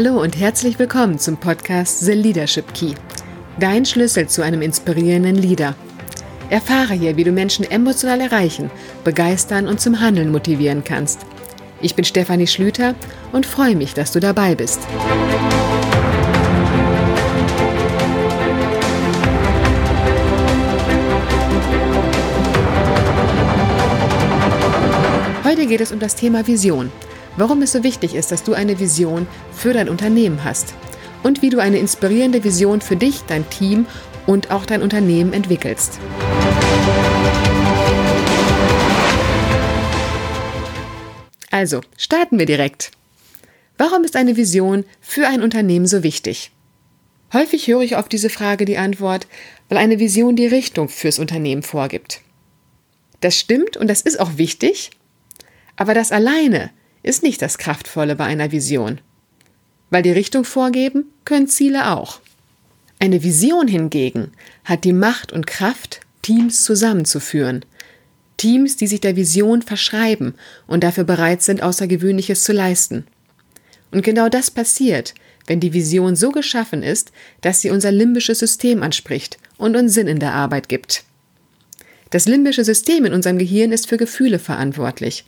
Hallo und herzlich willkommen zum Podcast The Leadership Key. Dein Schlüssel zu einem inspirierenden Leader. Erfahre hier, wie du Menschen emotional erreichen, begeistern und zum Handeln motivieren kannst. Ich bin Stefanie Schlüter und freue mich, dass du dabei bist. Heute geht es um das Thema Vision warum es so wichtig ist, dass du eine Vision für dein Unternehmen hast und wie du eine inspirierende Vision für dich, dein Team und auch dein Unternehmen entwickelst. Also, starten wir direkt. Warum ist eine Vision für ein Unternehmen so wichtig? Häufig höre ich auf diese Frage die Antwort, weil eine Vision die Richtung fürs Unternehmen vorgibt. Das stimmt und das ist auch wichtig, aber das alleine ist nicht das Kraftvolle bei einer Vision. Weil die Richtung vorgeben, können Ziele auch. Eine Vision hingegen hat die Macht und Kraft, Teams zusammenzuführen. Teams, die sich der Vision verschreiben und dafür bereit sind, Außergewöhnliches zu leisten. Und genau das passiert, wenn die Vision so geschaffen ist, dass sie unser limbisches System anspricht und uns Sinn in der Arbeit gibt. Das limbische System in unserem Gehirn ist für Gefühle verantwortlich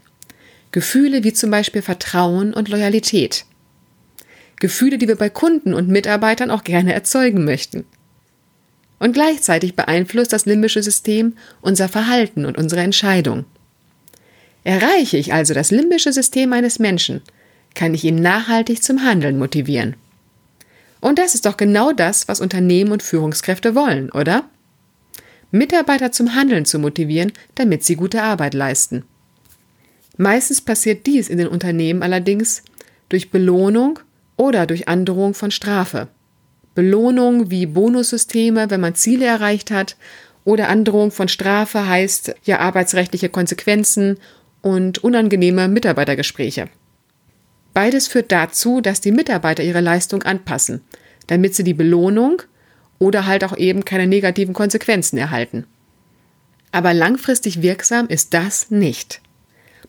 Gefühle wie zum Beispiel Vertrauen und Loyalität. Gefühle, die wir bei Kunden und Mitarbeitern auch gerne erzeugen möchten. Und gleichzeitig beeinflusst das limbische System unser Verhalten und unsere Entscheidung. Erreiche ich also das limbische System eines Menschen, kann ich ihn nachhaltig zum Handeln motivieren. Und das ist doch genau das, was Unternehmen und Führungskräfte wollen, oder? Mitarbeiter zum Handeln zu motivieren, damit sie gute Arbeit leisten. Meistens passiert dies in den Unternehmen allerdings durch Belohnung oder durch Androhung von Strafe. Belohnung wie Bonussysteme, wenn man Ziele erreicht hat, oder Androhung von Strafe heißt ja arbeitsrechtliche Konsequenzen und unangenehme Mitarbeitergespräche. Beides führt dazu, dass die Mitarbeiter ihre Leistung anpassen, damit sie die Belohnung oder halt auch eben keine negativen Konsequenzen erhalten. Aber langfristig wirksam ist das nicht.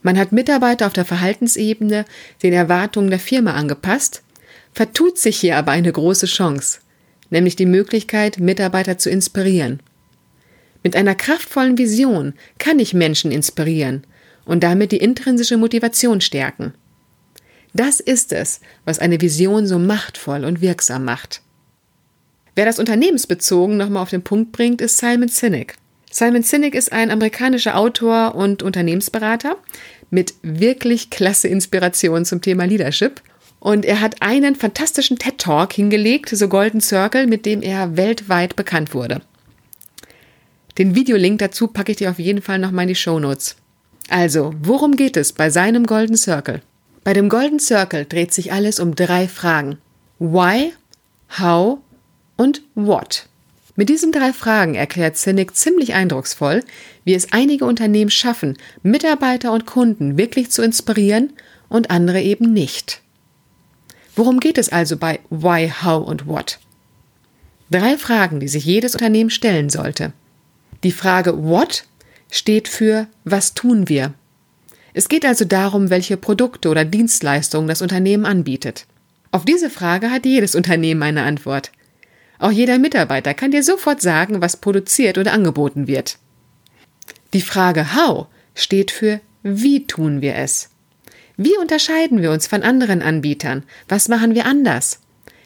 Man hat Mitarbeiter auf der Verhaltensebene den Erwartungen der Firma angepasst, vertut sich hier aber eine große Chance, nämlich die Möglichkeit, Mitarbeiter zu inspirieren. Mit einer kraftvollen Vision kann ich Menschen inspirieren und damit die intrinsische Motivation stärken. Das ist es, was eine Vision so machtvoll und wirksam macht. Wer das unternehmensbezogen nochmal auf den Punkt bringt, ist Simon Sinek. Simon Sinek ist ein amerikanischer Autor und Unternehmensberater mit wirklich klasse Inspiration zum Thema Leadership. Und er hat einen fantastischen TED Talk hingelegt, so Golden Circle, mit dem er weltweit bekannt wurde. Den Videolink dazu packe ich dir auf jeden Fall nochmal in die Show Notes. Also, worum geht es bei seinem Golden Circle? Bei dem Golden Circle dreht sich alles um drei Fragen. Why, how und what. Mit diesen drei Fragen erklärt Zinnig ziemlich eindrucksvoll, wie es einige Unternehmen schaffen, Mitarbeiter und Kunden wirklich zu inspirieren und andere eben nicht. Worum geht es also bei Why, How und What? Drei Fragen, die sich jedes Unternehmen stellen sollte. Die Frage What steht für Was tun wir? Es geht also darum, welche Produkte oder Dienstleistungen das Unternehmen anbietet. Auf diese Frage hat jedes Unternehmen eine Antwort. Auch jeder Mitarbeiter kann dir sofort sagen, was produziert oder angeboten wird. Die Frage How steht für Wie tun wir es? Wie unterscheiden wir uns von anderen Anbietern? Was machen wir anders?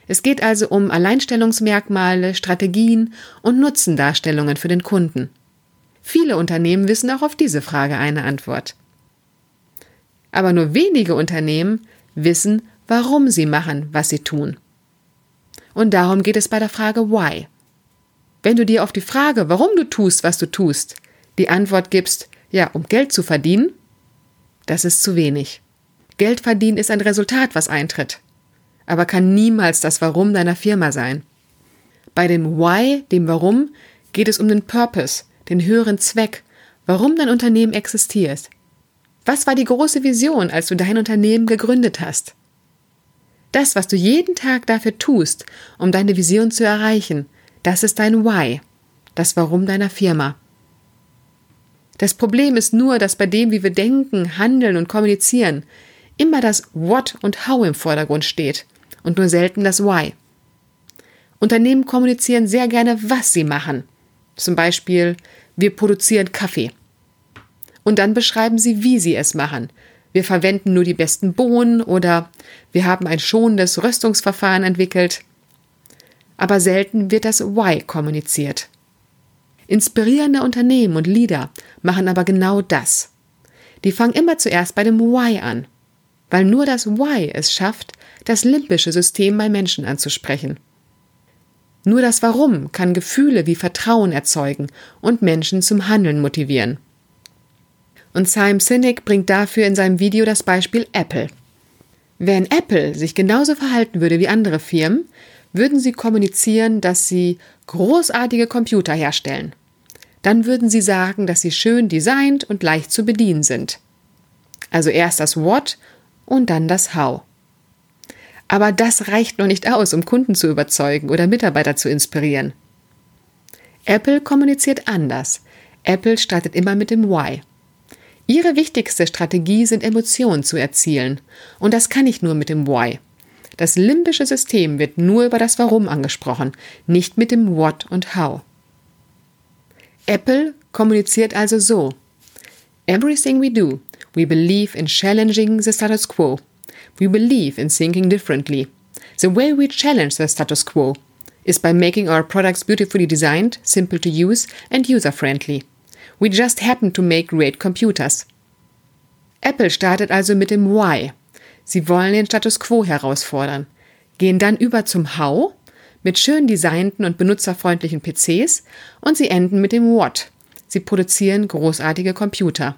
Es geht also um Alleinstellungsmerkmale, Strategien und Nutzendarstellungen für den Kunden. Viele Unternehmen wissen auch auf diese Frage eine Antwort. Aber nur wenige Unternehmen wissen, warum sie machen, was sie tun. Und darum geht es bei der Frage Why. Wenn du dir auf die Frage, warum du tust, was du tust, die Antwort gibst, ja, um Geld zu verdienen, das ist zu wenig. Geld verdienen ist ein Resultat, was eintritt, aber kann niemals das Warum deiner Firma sein. Bei dem Why, dem Warum, geht es um den Purpose, den höheren Zweck, warum dein Unternehmen existiert. Was war die große Vision, als du dein Unternehmen gegründet hast? Das, was du jeden Tag dafür tust, um deine Vision zu erreichen, das ist dein Why, das Warum deiner Firma. Das Problem ist nur, dass bei dem, wie wir denken, handeln und kommunizieren, immer das What und How im Vordergrund steht und nur selten das Why. Unternehmen kommunizieren sehr gerne, was sie machen. Zum Beispiel, wir produzieren Kaffee. Und dann beschreiben sie, wie sie es machen. Wir verwenden nur die besten Bohnen oder wir haben ein schonendes Röstungsverfahren entwickelt. Aber selten wird das Why kommuniziert. Inspirierende Unternehmen und Leader machen aber genau das. Die fangen immer zuerst bei dem Why an, weil nur das Why es schafft, das limbische System bei Menschen anzusprechen. Nur das Warum kann Gefühle wie Vertrauen erzeugen und Menschen zum Handeln motivieren. Und Simon Sinek bringt dafür in seinem Video das Beispiel Apple. Wenn Apple sich genauso verhalten würde wie andere Firmen, würden sie kommunizieren, dass sie großartige Computer herstellen. Dann würden sie sagen, dass sie schön designt und leicht zu bedienen sind. Also erst das What und dann das How. Aber das reicht noch nicht aus, um Kunden zu überzeugen oder Mitarbeiter zu inspirieren. Apple kommuniziert anders. Apple startet immer mit dem Why. Ihre wichtigste Strategie sind Emotionen zu erzielen. Und das kann ich nur mit dem Why. Das limbische System wird nur über das Warum angesprochen, nicht mit dem What und How. Apple kommuniziert also so. Everything we do, we believe in challenging the status quo. We believe in thinking differently. The way we challenge the status quo is by making our products beautifully designed, simple to use, and user friendly. We just happen to make great computers. Apple startet also mit dem Why, Sie wollen den Status quo herausfordern, gehen dann über zum How mit schön designten und benutzerfreundlichen PCs und sie enden mit dem What. Sie produzieren großartige Computer.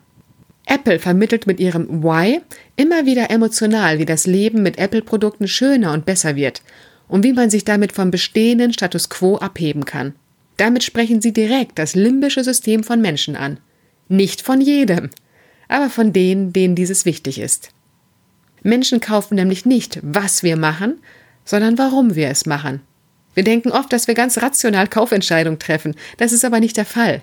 Apple vermittelt mit ihrem Why immer wieder emotional, wie das Leben mit Apple-Produkten schöner und besser wird und wie man sich damit vom bestehenden Status quo abheben kann. Damit sprechen sie direkt das limbische System von Menschen an. Nicht von jedem, aber von denen, denen dieses wichtig ist. Menschen kaufen nämlich nicht, was wir machen, sondern warum wir es machen. Wir denken oft, dass wir ganz rational Kaufentscheidungen treffen. Das ist aber nicht der Fall.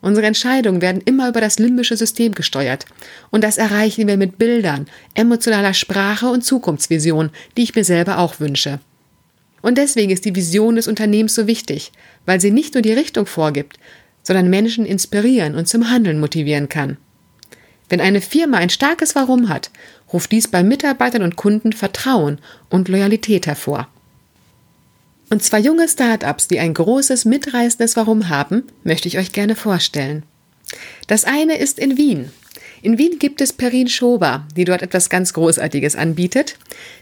Unsere Entscheidungen werden immer über das limbische System gesteuert. Und das erreichen wir mit Bildern, emotionaler Sprache und Zukunftsvision, die ich mir selber auch wünsche. Und deswegen ist die Vision des Unternehmens so wichtig, weil sie nicht nur die Richtung vorgibt, sondern Menschen inspirieren und zum Handeln motivieren kann. Wenn eine Firma ein starkes Warum hat, ruft dies bei Mitarbeitern und Kunden Vertrauen und Loyalität hervor. Und zwei junge Start-ups, die ein großes, mitreißendes Warum haben, möchte ich euch gerne vorstellen. Das eine ist in Wien. In Wien gibt es Perin Schober, die dort etwas ganz Großartiges anbietet.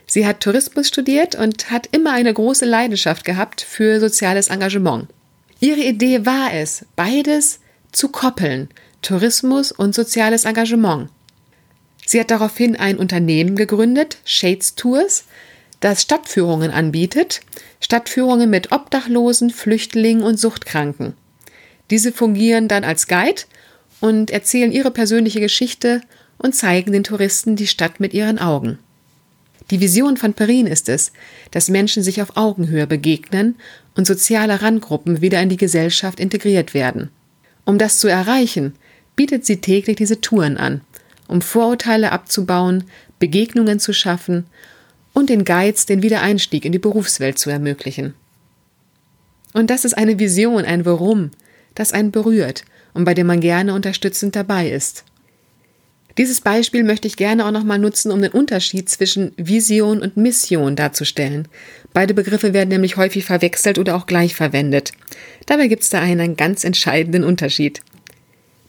Sie hat Tourismus studiert und hat immer eine große Leidenschaft gehabt für soziales Engagement. Ihre Idee war es, beides zu koppeln, Tourismus und soziales Engagement. Sie hat daraufhin ein Unternehmen gegründet, Shades Tours, das Stadtführungen anbietet, Stadtführungen mit Obdachlosen, Flüchtlingen und Suchtkranken. Diese fungieren dann als Guide und erzählen ihre persönliche Geschichte und zeigen den Touristen die Stadt mit ihren Augen. Die Vision von Perin ist es, dass Menschen sich auf Augenhöhe begegnen und soziale Randgruppen wieder in die Gesellschaft integriert werden. Um das zu erreichen, bietet sie täglich diese Touren an, um Vorurteile abzubauen, Begegnungen zu schaffen und den Guides den Wiedereinstieg in die Berufswelt zu ermöglichen. Und das ist eine Vision, ein Warum, das einen berührt und bei dem man gerne unterstützend dabei ist. Dieses Beispiel möchte ich gerne auch nochmal nutzen, um den Unterschied zwischen Vision und Mission darzustellen. Beide Begriffe werden nämlich häufig verwechselt oder auch gleich verwendet. Dabei gibt es da einen ganz entscheidenden Unterschied.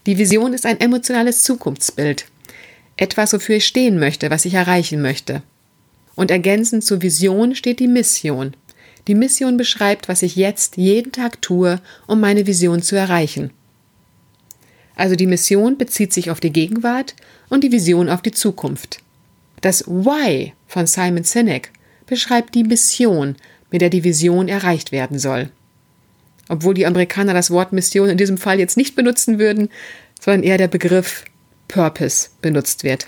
Die Vision ist ein emotionales Zukunftsbild. Etwas, wofür ich stehen möchte, was ich erreichen möchte. Und ergänzend zur Vision steht die Mission. Die Mission beschreibt, was ich jetzt jeden Tag tue, um meine Vision zu erreichen. Also die Mission bezieht sich auf die Gegenwart und die Vision auf die Zukunft. Das Why von Simon Sinek beschreibt die Mission, mit der die Vision erreicht werden soll obwohl die Amerikaner das Wort Mission in diesem Fall jetzt nicht benutzen würden, sondern eher der Begriff Purpose benutzt wird.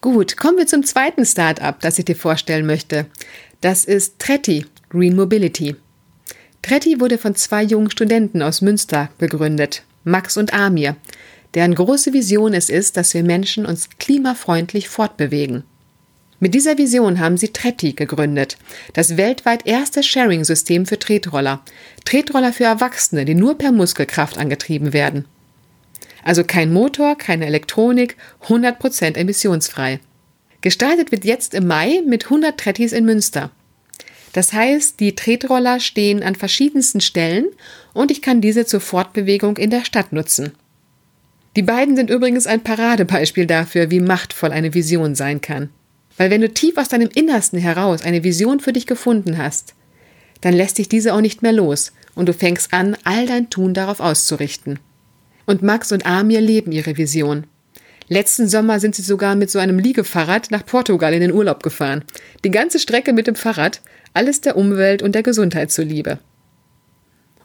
Gut, kommen wir zum zweiten Start-up, das ich dir vorstellen möchte. Das ist Tretti, Green Mobility. Tretti wurde von zwei jungen Studenten aus Münster gegründet, Max und Amir, deren große Vision es ist, dass wir Menschen uns klimafreundlich fortbewegen. Mit dieser Vision haben sie Tretti gegründet, das weltweit erste Sharing-System für Tretroller. Tretroller für Erwachsene, die nur per Muskelkraft angetrieben werden. Also kein Motor, keine Elektronik, 100% emissionsfrei. Gestartet wird jetzt im Mai mit 100 Trettis in Münster. Das heißt, die Tretroller stehen an verschiedensten Stellen und ich kann diese zur Fortbewegung in der Stadt nutzen. Die beiden sind übrigens ein Paradebeispiel dafür, wie machtvoll eine Vision sein kann. Weil wenn du tief aus deinem Innersten heraus eine Vision für dich gefunden hast, dann lässt dich diese auch nicht mehr los und du fängst an, all dein Tun darauf auszurichten. Und Max und Amir leben ihre Vision. Letzten Sommer sind sie sogar mit so einem Liegefahrrad nach Portugal in den Urlaub gefahren. Die ganze Strecke mit dem Fahrrad, alles der Umwelt und der Gesundheit zuliebe.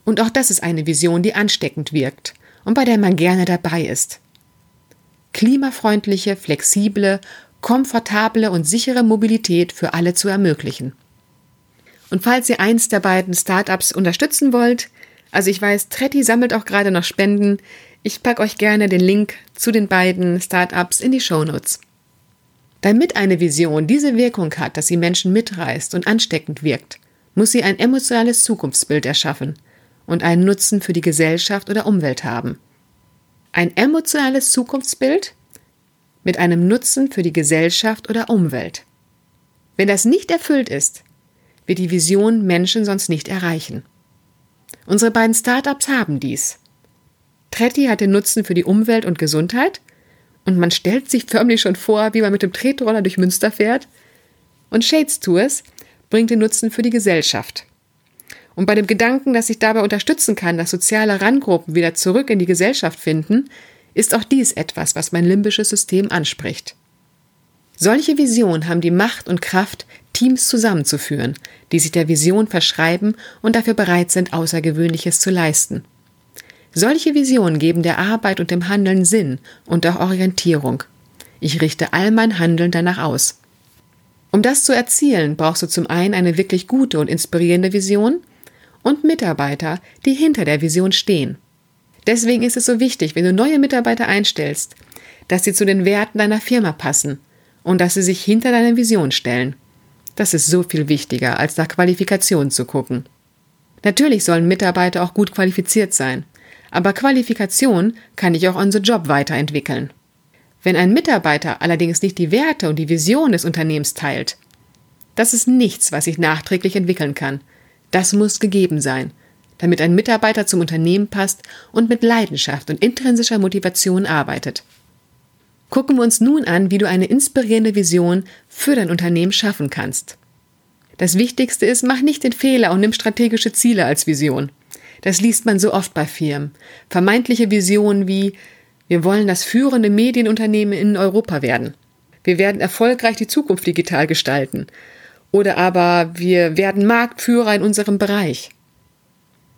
Und auch das ist eine Vision, die ansteckend wirkt und bei der man gerne dabei ist. Klimafreundliche, flexible, komfortable und sichere Mobilität für alle zu ermöglichen. Und falls ihr eins der beiden Startups unterstützen wollt, also ich weiß, Tretti sammelt auch gerade noch Spenden, ich packe euch gerne den Link zu den beiden Startups in die Shownotes. Damit eine Vision diese Wirkung hat, dass sie Menschen mitreißt und ansteckend wirkt, muss sie ein emotionales Zukunftsbild erschaffen und einen Nutzen für die Gesellschaft oder Umwelt haben. Ein emotionales Zukunftsbild mit einem Nutzen für die Gesellschaft oder Umwelt. Wenn das nicht erfüllt ist, wird die Vision Menschen sonst nicht erreichen. Unsere beiden Startups haben dies. Tretti hat den Nutzen für die Umwelt und Gesundheit und man stellt sich förmlich schon vor, wie man mit dem Tretroller durch Münster fährt. Und Shades Tours bringt den Nutzen für die Gesellschaft. Und bei dem Gedanken, dass ich dabei unterstützen kann, dass soziale Randgruppen wieder zurück in die Gesellschaft finden, ist auch dies etwas, was mein limbisches System anspricht. Solche Visionen haben die Macht und Kraft, Teams zusammenzuführen, die sich der Vision verschreiben und dafür bereit sind, Außergewöhnliches zu leisten. Solche Visionen geben der Arbeit und dem Handeln Sinn und auch Orientierung. Ich richte all mein Handeln danach aus. Um das zu erzielen, brauchst du zum einen eine wirklich gute und inspirierende Vision und Mitarbeiter, die hinter der Vision stehen. Deswegen ist es so wichtig, wenn du neue Mitarbeiter einstellst, dass sie zu den Werten deiner Firma passen und dass sie sich hinter deiner Vision stellen. Das ist so viel wichtiger, als nach Qualifikationen zu gucken. Natürlich sollen Mitarbeiter auch gut qualifiziert sein. Aber Qualifikation kann dich auch on the job weiterentwickeln. Wenn ein Mitarbeiter allerdings nicht die Werte und die Vision des Unternehmens teilt, das ist nichts, was sich nachträglich entwickeln kann. Das muss gegeben sein, damit ein Mitarbeiter zum Unternehmen passt und mit Leidenschaft und intrinsischer Motivation arbeitet. Gucken wir uns nun an, wie du eine inspirierende Vision für dein Unternehmen schaffen kannst. Das Wichtigste ist, mach nicht den Fehler und nimm strategische Ziele als Vision. Das liest man so oft bei Firmen. Vermeintliche Visionen wie wir wollen das führende Medienunternehmen in Europa werden. Wir werden erfolgreich die Zukunft digital gestalten. Oder aber wir werden Marktführer in unserem Bereich.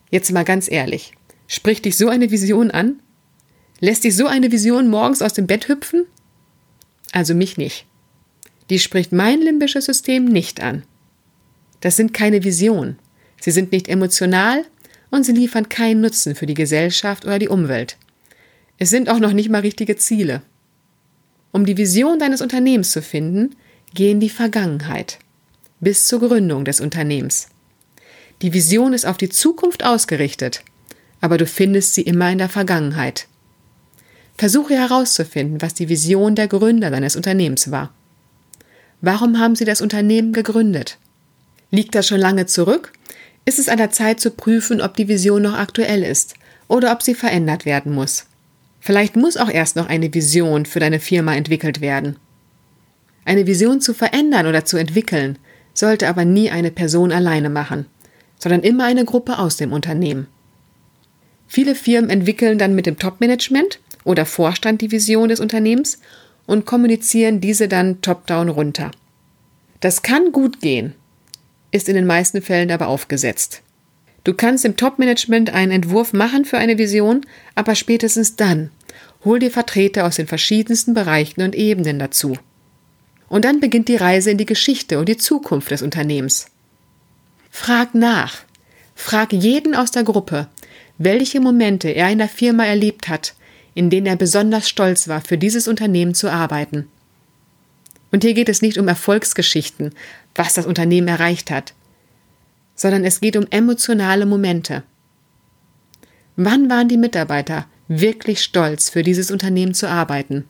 Jetzt mal ganz ehrlich. Spricht dich so eine Vision an? Lässt dich so eine Vision morgens aus dem Bett hüpfen? Also mich nicht. Die spricht mein limbisches System nicht an. Das sind keine Visionen. Sie sind nicht emotional, und sie liefern keinen Nutzen für die Gesellschaft oder die Umwelt. Es sind auch noch nicht mal richtige Ziele. Um die Vision deines Unternehmens zu finden, geh in die Vergangenheit bis zur Gründung des Unternehmens. Die Vision ist auf die Zukunft ausgerichtet, aber du findest sie immer in der Vergangenheit. Versuche herauszufinden, was die Vision der Gründer deines Unternehmens war. Warum haben sie das Unternehmen gegründet? Liegt das schon lange zurück ist es an der Zeit zu prüfen, ob die Vision noch aktuell ist oder ob sie verändert werden muss. Vielleicht muss auch erst noch eine Vision für deine Firma entwickelt werden. Eine Vision zu verändern oder zu entwickeln sollte aber nie eine Person alleine machen, sondern immer eine Gruppe aus dem Unternehmen. Viele Firmen entwickeln dann mit dem Top-Management oder Vorstand die Vision des Unternehmens und kommunizieren diese dann top-down runter. Das kann gut gehen, ist in den meisten Fällen aber aufgesetzt. Du kannst im Top-Management einen Entwurf machen für eine Vision, aber spätestens dann hol dir Vertreter aus den verschiedensten Bereichen und Ebenen dazu. Und dann beginnt die Reise in die Geschichte und die Zukunft des Unternehmens. Frag nach. Frag jeden aus der Gruppe, welche Momente er in der Firma erlebt hat, in denen er besonders stolz war, für dieses Unternehmen zu arbeiten. Und hier geht es nicht um Erfolgsgeschichten, was das Unternehmen erreicht hat, sondern es geht um emotionale Momente. Wann waren die Mitarbeiter wirklich stolz, für dieses Unternehmen zu arbeiten?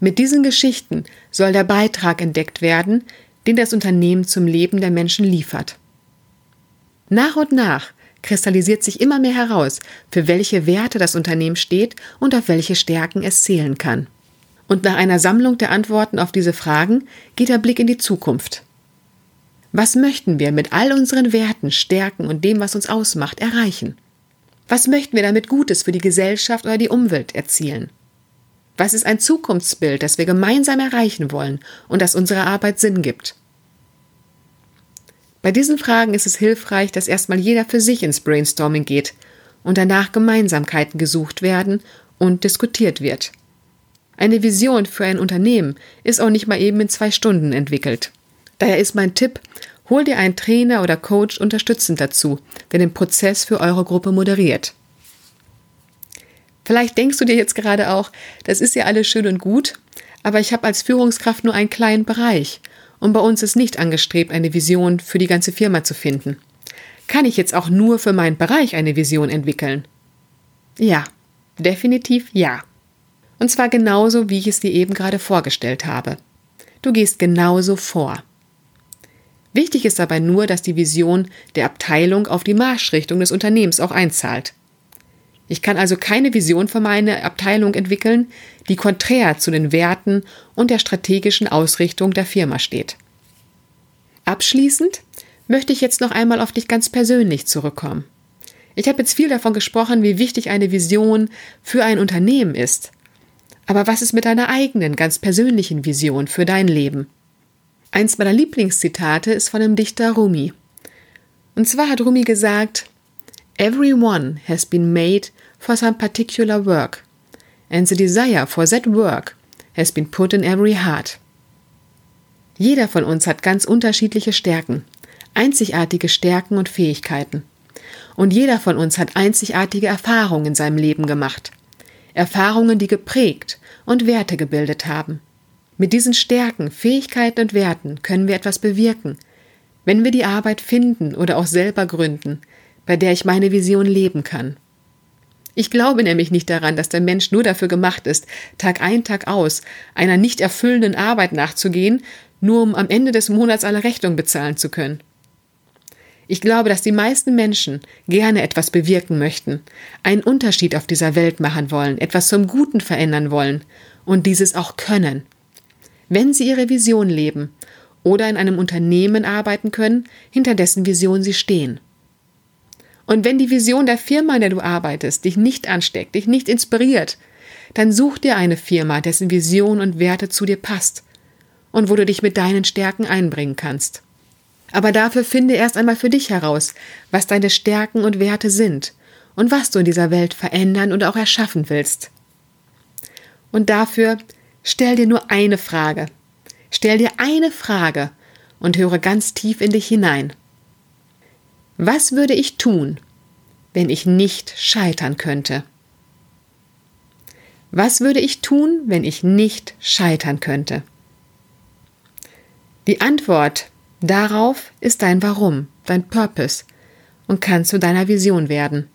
Mit diesen Geschichten soll der Beitrag entdeckt werden, den das Unternehmen zum Leben der Menschen liefert. Nach und nach kristallisiert sich immer mehr heraus, für welche Werte das Unternehmen steht und auf welche Stärken es zählen kann. Und nach einer Sammlung der Antworten auf diese Fragen geht der Blick in die Zukunft. Was möchten wir mit all unseren Werten, Stärken und dem, was uns ausmacht, erreichen? Was möchten wir damit Gutes für die Gesellschaft oder die Umwelt erzielen? Was ist ein Zukunftsbild, das wir gemeinsam erreichen wollen und das unserer Arbeit Sinn gibt? Bei diesen Fragen ist es hilfreich, dass erstmal jeder für sich ins Brainstorming geht und danach Gemeinsamkeiten gesucht werden und diskutiert wird. Eine Vision für ein Unternehmen ist auch nicht mal eben in zwei Stunden entwickelt. Daher ist mein Tipp, hol dir einen Trainer oder Coach unterstützend dazu, der den Prozess für eure Gruppe moderiert. Vielleicht denkst du dir jetzt gerade auch, das ist ja alles schön und gut, aber ich habe als Führungskraft nur einen kleinen Bereich und bei uns ist nicht angestrebt, eine Vision für die ganze Firma zu finden. Kann ich jetzt auch nur für meinen Bereich eine Vision entwickeln? Ja, definitiv ja. Und zwar genauso, wie ich es dir eben gerade vorgestellt habe. Du gehst genauso vor. Wichtig ist dabei nur, dass die Vision der Abteilung auf die Marschrichtung des Unternehmens auch einzahlt. Ich kann also keine Vision für meine Abteilung entwickeln, die konträr zu den Werten und der strategischen Ausrichtung der Firma steht. Abschließend möchte ich jetzt noch einmal auf dich ganz persönlich zurückkommen. Ich habe jetzt viel davon gesprochen, wie wichtig eine Vision für ein Unternehmen ist. Aber was ist mit deiner eigenen, ganz persönlichen Vision für dein Leben? Eins meiner Lieblingszitate ist von dem Dichter Rumi. Und zwar hat Rumi gesagt, Everyone has been made for some particular work, and the desire for that work has been put in every heart. Jeder von uns hat ganz unterschiedliche Stärken, einzigartige Stärken und Fähigkeiten. Und jeder von uns hat einzigartige Erfahrungen in seinem Leben gemacht. Erfahrungen, die geprägt und Werte gebildet haben. Mit diesen Stärken, Fähigkeiten und Werten können wir etwas bewirken, wenn wir die Arbeit finden oder auch selber gründen, bei der ich meine Vision leben kann. Ich glaube nämlich nicht daran, dass der Mensch nur dafür gemacht ist, Tag ein, Tag aus, einer nicht erfüllenden Arbeit nachzugehen, nur um am Ende des Monats alle Rechnung bezahlen zu können. Ich glaube, dass die meisten Menschen gerne etwas bewirken möchten, einen Unterschied auf dieser Welt machen wollen, etwas zum Guten verändern wollen und dieses auch können. Wenn sie ihre Vision leben oder in einem Unternehmen arbeiten können, hinter dessen Vision sie stehen. Und wenn die Vision der Firma, in der du arbeitest, dich nicht ansteckt, dich nicht inspiriert, dann such dir eine Firma, dessen Vision und Werte zu dir passt und wo du dich mit deinen Stärken einbringen kannst. Aber dafür finde erst einmal für dich heraus, was deine Stärken und Werte sind und was du in dieser Welt verändern und auch erschaffen willst. Und dafür stell dir nur eine Frage. Stell dir eine Frage und höre ganz tief in dich hinein. Was würde ich tun, wenn ich nicht scheitern könnte? Was würde ich tun, wenn ich nicht scheitern könnte? Die Antwort darauf ist dein Warum, dein Purpose und kann zu deiner Vision werden.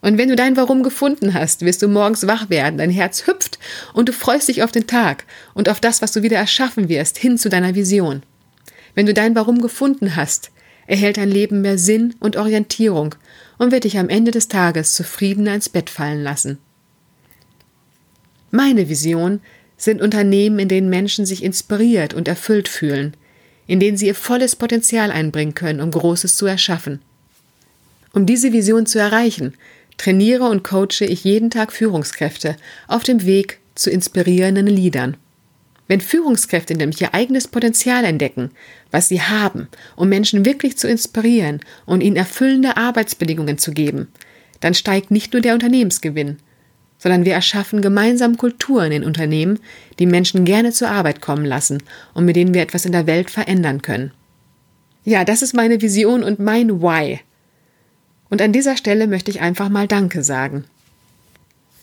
Und wenn du dein Warum gefunden hast, wirst du morgens wach werden, dein Herz hüpft und du freust dich auf den Tag und auf das, was du wieder erschaffen wirst, hin zu deiner Vision. Wenn du dein Warum gefunden hast, erhält dein Leben mehr Sinn und Orientierung und wird dich am Ende des Tages zufriedener ins Bett fallen lassen. Meine Vision sind Unternehmen, in denen Menschen sich inspiriert und erfüllt fühlen, in denen sie ihr volles Potenzial einbringen können, um Großes zu erschaffen. Um diese Vision zu erreichen, trainiere und coache ich jeden Tag Führungskräfte auf dem Weg zu inspirierenden Liedern. Wenn Führungskräfte nämlich ihr eigenes Potenzial entdecken, was sie haben, um Menschen wirklich zu inspirieren und ihnen erfüllende Arbeitsbedingungen zu geben, dann steigt nicht nur der Unternehmensgewinn, sondern wir erschaffen gemeinsam Kulturen in Unternehmen, die Menschen gerne zur Arbeit kommen lassen und mit denen wir etwas in der Welt verändern können. Ja, das ist meine Vision und mein Why. Und an dieser Stelle möchte ich einfach mal Danke sagen.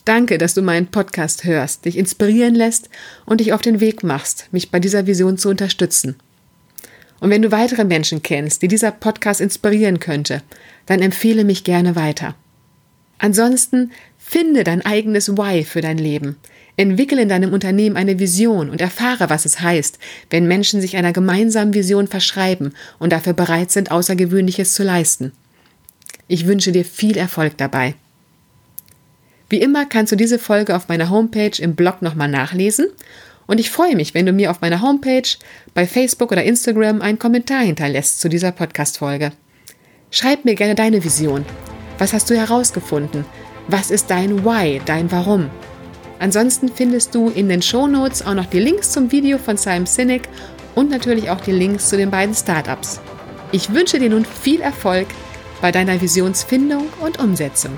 Danke, dass du meinen Podcast hörst, dich inspirieren lässt und dich auf den Weg machst, mich bei dieser Vision zu unterstützen. Und wenn du weitere Menschen kennst, die dieser Podcast inspirieren könnte, dann empfehle mich gerne weiter. Ansonsten finde dein eigenes Why für dein Leben. Entwickle in deinem Unternehmen eine Vision und erfahre, was es heißt, wenn Menschen sich einer gemeinsamen Vision verschreiben und dafür bereit sind, Außergewöhnliches zu leisten. Ich wünsche dir viel Erfolg dabei. Wie immer kannst du diese Folge auf meiner Homepage im Blog nochmal nachlesen und ich freue mich, wenn du mir auf meiner Homepage, bei Facebook oder Instagram einen Kommentar hinterlässt zu dieser Podcast-Folge. Schreib mir gerne deine Vision. Was hast du herausgefunden? Was ist dein Why, dein Warum? Ansonsten findest du in den Show Notes auch noch die Links zum Video von Simon Sinek und natürlich auch die Links zu den beiden Startups. Ich wünsche dir nun viel Erfolg bei deiner Visionsfindung und Umsetzung.